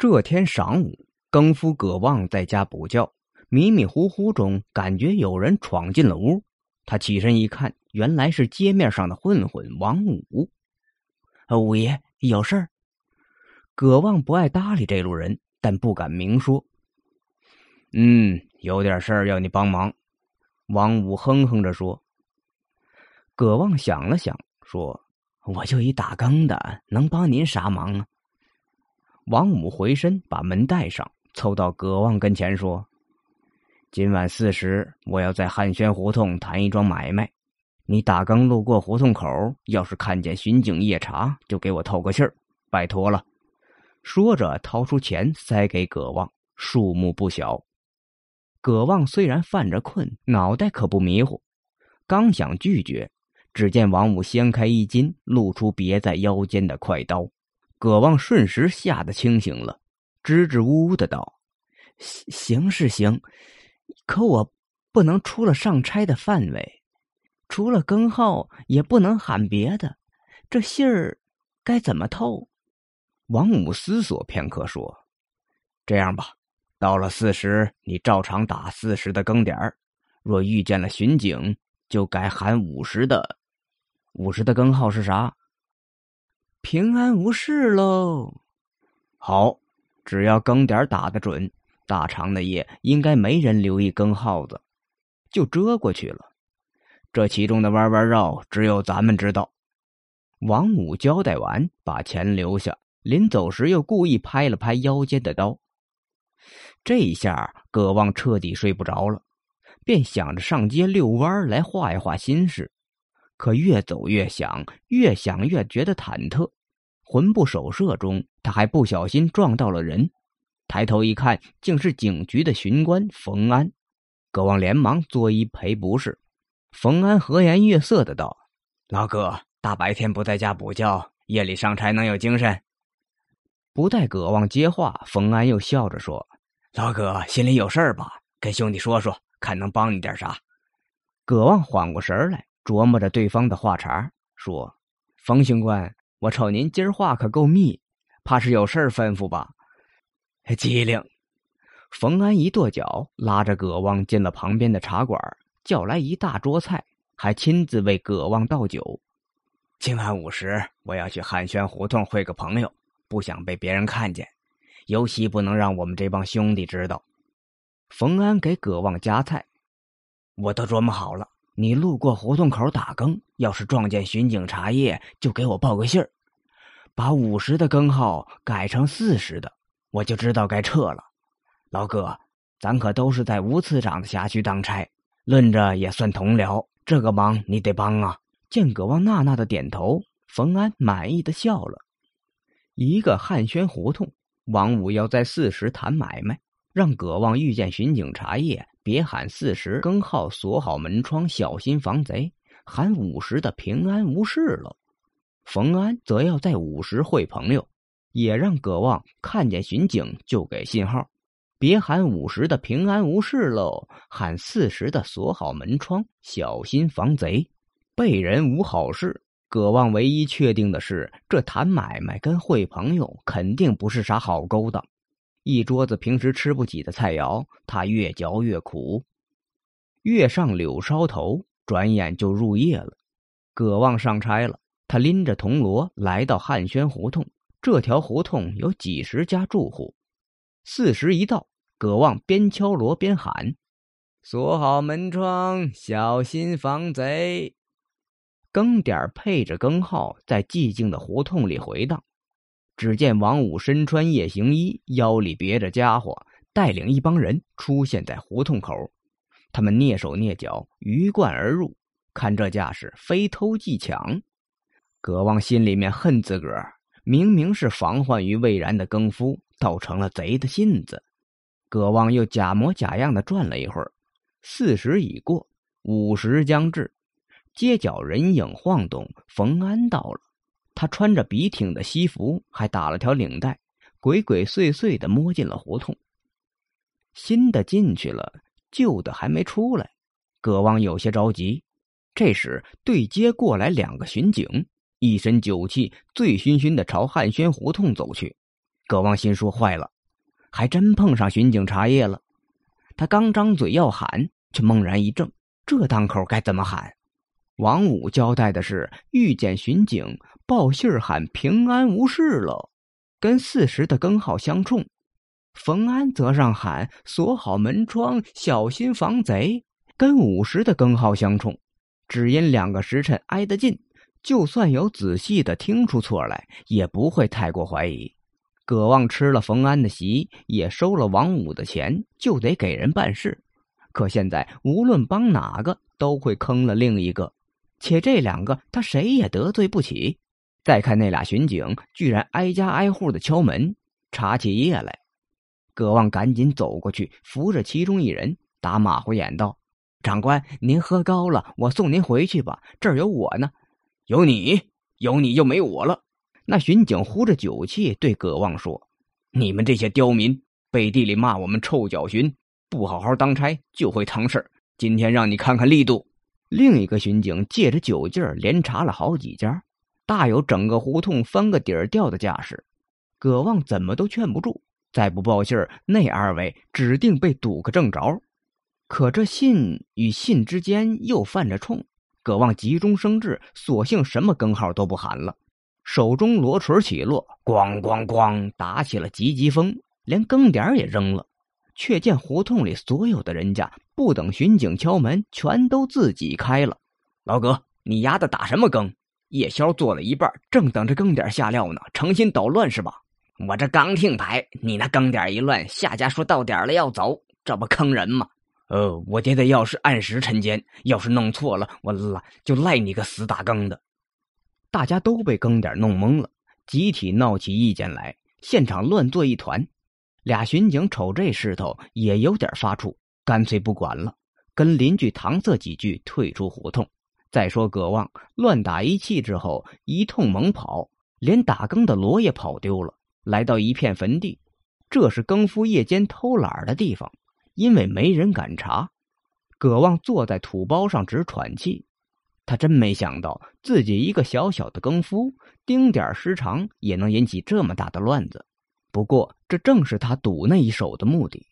这天晌午，更夫葛旺在家补觉，迷迷糊糊中感觉有人闯进了屋。他起身一看，原来是街面上的混混王五。五爷有事儿？葛旺不爱搭理这路人，但不敢明说。嗯，有点事儿要你帮忙。王五哼哼着说。葛旺想了想，说：“我就一打更的，能帮您啥忙啊？”王五回身把门带上，凑到葛望跟前说：“今晚四时，我要在汉轩胡同谈一桩买卖。你打更路过胡同口，要是看见巡警夜查，就给我透个信儿，拜托了。”说着，掏出钱塞给葛望，数目不小。葛望虽然犯着困，脑袋可不迷糊，刚想拒绝，只见王五掀开衣襟，露出别在腰间的快刀。葛旺瞬时吓得清醒了，支支吾吾的道：“行是行，可我不能出了上差的范围，除了更号也不能喊别的，这信儿该怎么透？”王五思索片刻说：“这样吧，到了巳时，你照常打巳时的更点儿；若遇见了巡警，就改喊午时的。午时的更号是啥？”平安无事喽，好，只要更点打得准，大长的夜应该没人留意更号子，就遮过去了。这其中的弯弯绕，只有咱们知道。王五交代完，把钱留下，临走时又故意拍了拍腰间的刀。这一下，葛旺彻底睡不着了，便想着上街遛弯来画一画心事。可越走越想，越想越觉得忐忑，魂不守舍中，他还不小心撞到了人。抬头一看，竟是警局的巡官冯安。葛望连忙作揖赔不是。冯安和颜悦色的道：“老葛，大白天不在家补觉，夜里上差能有精神？”不待葛望接话，冯安又笑着说：“老葛心里有事儿吧？跟兄弟说说，看能帮你点啥。”葛望缓过神来。琢磨着对方的话茬，说：“冯巡官，我瞅您今儿话可够密，怕是有事儿吩咐吧？”机灵。冯安一跺脚，拉着葛望进了旁边的茶馆，叫来一大桌菜，还亲自为葛望倒酒。今晚午时，我要去汉轩胡同会个朋友，不想被别人看见，尤其不能让我们这帮兄弟知道。冯安给葛望夹菜，我都琢磨好了。你路过胡同口打更，要是撞见巡警查夜，就给我报个信儿，把五十的更号改成四十的，我就知道该撤了。老哥，咱可都是在吴次长的辖区当差，论着也算同僚，这个忙你得帮啊！见葛望纳纳的点头，冯安满意的笑了。一个汉轩胡同，王五要在四十谈买卖，让葛望遇见巡警查夜。别喊四十更号，锁好门窗，小心防贼。喊五十的平安无事了。冯安则要在五时会朋友，也让葛望看见巡警就给信号。别喊五十的平安无事喽，喊四十的锁好门窗，小心防贼。被人无好事。葛望唯一确定的是，这谈买卖跟会朋友肯定不是啥好勾当。一桌子平时吃不起的菜肴，他越嚼越苦。月上柳梢头，转眼就入夜了。葛旺上差了，他拎着铜锣来到汉轩胡同。这条胡同有几十家住户。四时一到，葛旺边敲锣边喊：“锁好门窗，小心防贼。”更点配着更号，在寂静的胡同里回荡。只见王五身穿夜行衣，腰里别着家伙，带领一帮人出现在胡同口。他们蹑手蹑脚，鱼贯而入，看这架势，非偷即抢。葛望心里面恨自个儿，明明是防患于未然的更夫，倒成了贼的信子。葛望又假模假样的转了一会儿，四时已过，五时将至，街角人影晃动，冯安到了。他穿着笔挺的西服，还打了条领带，鬼鬼祟祟的摸进了胡同。新的进去了，旧的还没出来，葛旺有些着急。这时对街过来两个巡警，一身酒气，醉醺醺的朝汉轩胡同走去。葛望心说：“坏了，还真碰上巡警查夜了。”他刚张嘴要喊，却猛然一怔，这当口该怎么喊？王五交代的是遇见巡警报信儿喊平安无事了，跟四十的更号相冲。冯安则让喊锁好门窗，小心防贼，跟五十的更号相冲。只因两个时辰挨得近，就算有仔细的听出错来，也不会太过怀疑。葛望吃了冯安的席，也收了王五的钱，就得给人办事。可现在无论帮哪个，都会坑了另一个。且这两个他谁也得罪不起。再看那俩巡警，居然挨家挨户的敲门，查起夜来。葛望赶紧走过去，扶着其中一人，打马虎眼道：“长官，您喝高了，我送您回去吧。这儿有我呢，有你，有你就没我了。”那巡警呼着酒气对葛望说：“你们这些刁民，背地里骂我们臭脚巡，不好好当差就会成事今天让你看看力度。”另一个巡警借着酒劲儿，连查了好几家，大有整个胡同翻个底儿掉的架势。葛望怎么都劝不住，再不报信儿，那二位指定被堵个正着。可这信与信之间又犯着冲，葛望急中生智，索性什么更号都不喊了，手中罗锤起落，咣咣咣，打起了急急风，连更点也扔了。却见胡同里所有的人家，不等巡警敲门，全都自己开了。老葛，你丫的打什么更？夜宵做了一半，正等着更点下料呢，成心捣乱是吧？我这刚听牌，你那更点一乱，下家说到点了要走，这不坑人吗？呃，我爹的要是按时晨间，要是弄错了，我赖就赖你个死打更的。大家都被更点弄懵了，集体闹起意见来，现场乱作一团。俩巡警瞅这势头，也有点发怵，干脆不管了，跟邻居搪塞几句，退出胡同。再说葛望乱打一气之后，一通猛跑，连打更的锣也跑丢了。来到一片坟地，这是更夫夜间偷懒的地方，因为没人敢查。葛望坐在土包上直喘气，他真没想到自己一个小小的更夫，丁点失常也能引起这么大的乱子。不过，这正是他赌那一手的目的。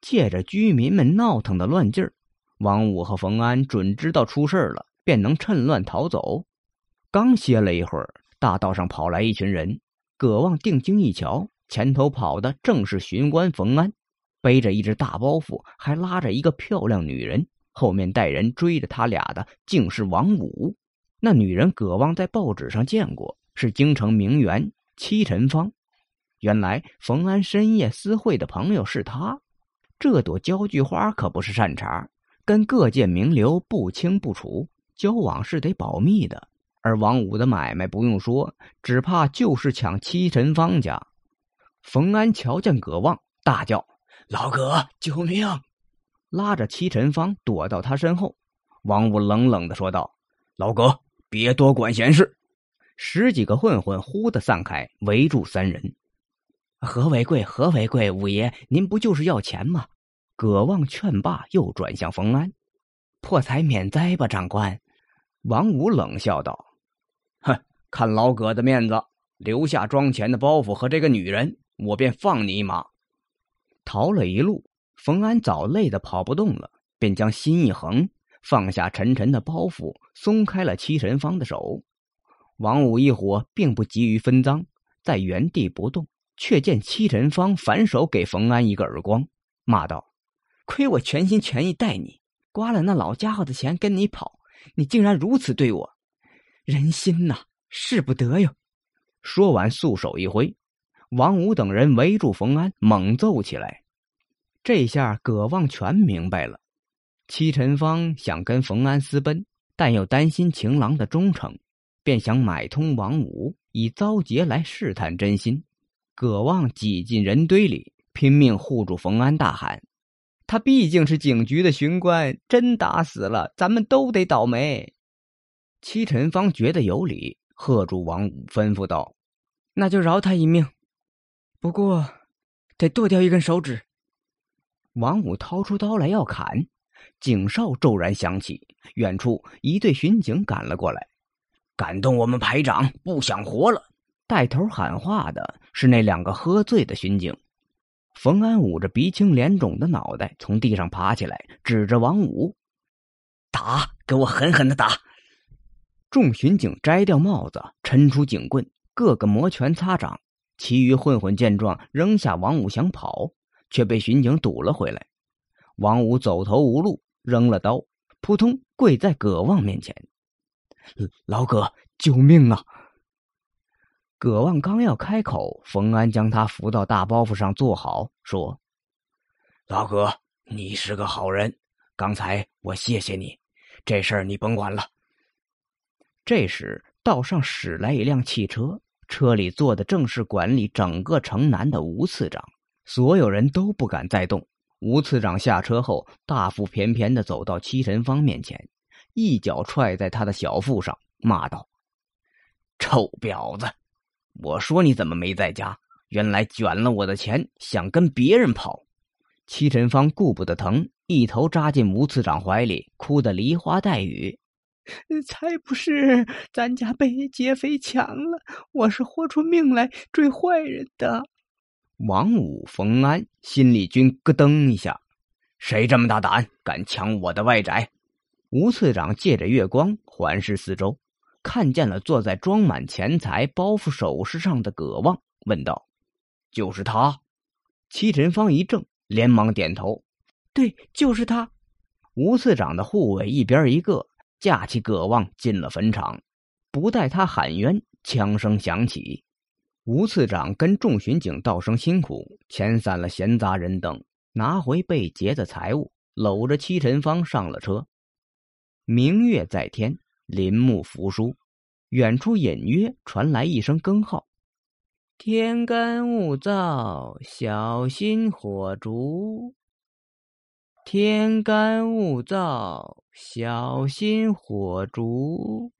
借着居民们闹腾的乱劲儿，王五和冯安准知道出事了，便能趁乱逃走。刚歇了一会儿，大道上跑来一群人。葛望定睛一瞧，前头跑的正是巡官冯安，背着一只大包袱，还拉着一个漂亮女人。后面带人追着他俩的，竟是王五。那女人，葛望在报纸上见过，是京城名媛戚晨芳。原来冯安深夜私会的朋友是他，这朵交际花可不是善茬，跟各界名流不清不楚，交往是得保密的。而王五的买卖不用说，只怕就是抢七陈方家。冯安瞧见葛望，大叫：“老葛，救命！”拉着七陈方躲到他身后。王五冷冷的说道：“老葛，别多管闲事。”十几个混混忽的散开，围住三人。何为贵？何为贵？五爷，您不就是要钱吗？葛望劝罢，又转向冯安：“破财免灾吧，长官。”王五冷笑道：“哼，看老葛的面子，留下装钱的包袱和这个女人，我便放你一马。”逃了一路，冯安早累得跑不动了，便将心一横，放下沉沉的包袱，松开了七神方的手。王五一伙并不急于分赃，在原地不动。却见戚晨芳反手给冯安一个耳光，骂道：“亏我全心全意待你，刮了那老家伙的钱跟你跑，你竟然如此对我，人心呐，使不得哟！”说完，素手一挥，王五等人围住冯安，猛揍起来。这下葛望全明白了，戚晨芳想跟冯安私奔，但又担心情郎的忠诚，便想买通王五，以遭劫来试探真心。葛望挤进人堆里，拼命护住冯安，大喊：“他毕竟是警局的巡官，真打死了，咱们都得倒霉。”戚晨芳觉得有理，喝住王五，吩咐道：“那就饶他一命，不过得剁掉一根手指。”王五掏出刀来要砍，警哨骤然响起，远处一队巡警赶了过来，敢动我们排长，不想活了！带头喊话的是那两个喝醉的巡警。冯安捂着鼻青脸肿的脑袋从地上爬起来，指着王五：“打，给我狠狠的打！”众巡警摘掉帽子，抻出警棍，个个摩拳擦掌。其余混混见状，扔下王五想跑，却被巡警堵了回来。王五走投无路，扔了刀，扑通跪在葛望面前：“老葛，救命啊！”葛望刚要开口，冯安将他扶到大包袱上坐好，说：“老葛，你是个好人，刚才我谢谢你，这事儿你甭管了。”这时，道上驶来一辆汽车，车里坐的正是管理整个城南的吴次长。所有人都不敢再动。吴次长下车后，大腹便便的走到戚晨芳面前，一脚踹在他的小腹上，骂道：“臭婊子！”我说你怎么没在家？原来卷了我的钱，想跟别人跑。戚晨芳顾不得疼，一头扎进吴次长怀里，哭得梨花带雨。才不是，咱家被劫匪抢了，我是豁出命来追坏人的。王五、冯安心里均咯噔一下，谁这么大胆，敢抢我的外宅？吴次长借着月光环视四周。看见了坐在装满钱财包袱首饰上的葛望，问道：“就是他？”戚晨芳一怔，连忙点头：“对，就是他。”吴次长的护卫一边一个架起葛望进了坟场，不待他喊冤，枪声响起。吴次长跟众巡警道声辛苦，遣散了闲杂人等，拿回被劫的财物，搂着戚晨芳上了车。明月在天。林木扶疏，远处隐约传来一声更号：“天干物燥，小心火烛。天干物燥，小心火烛。”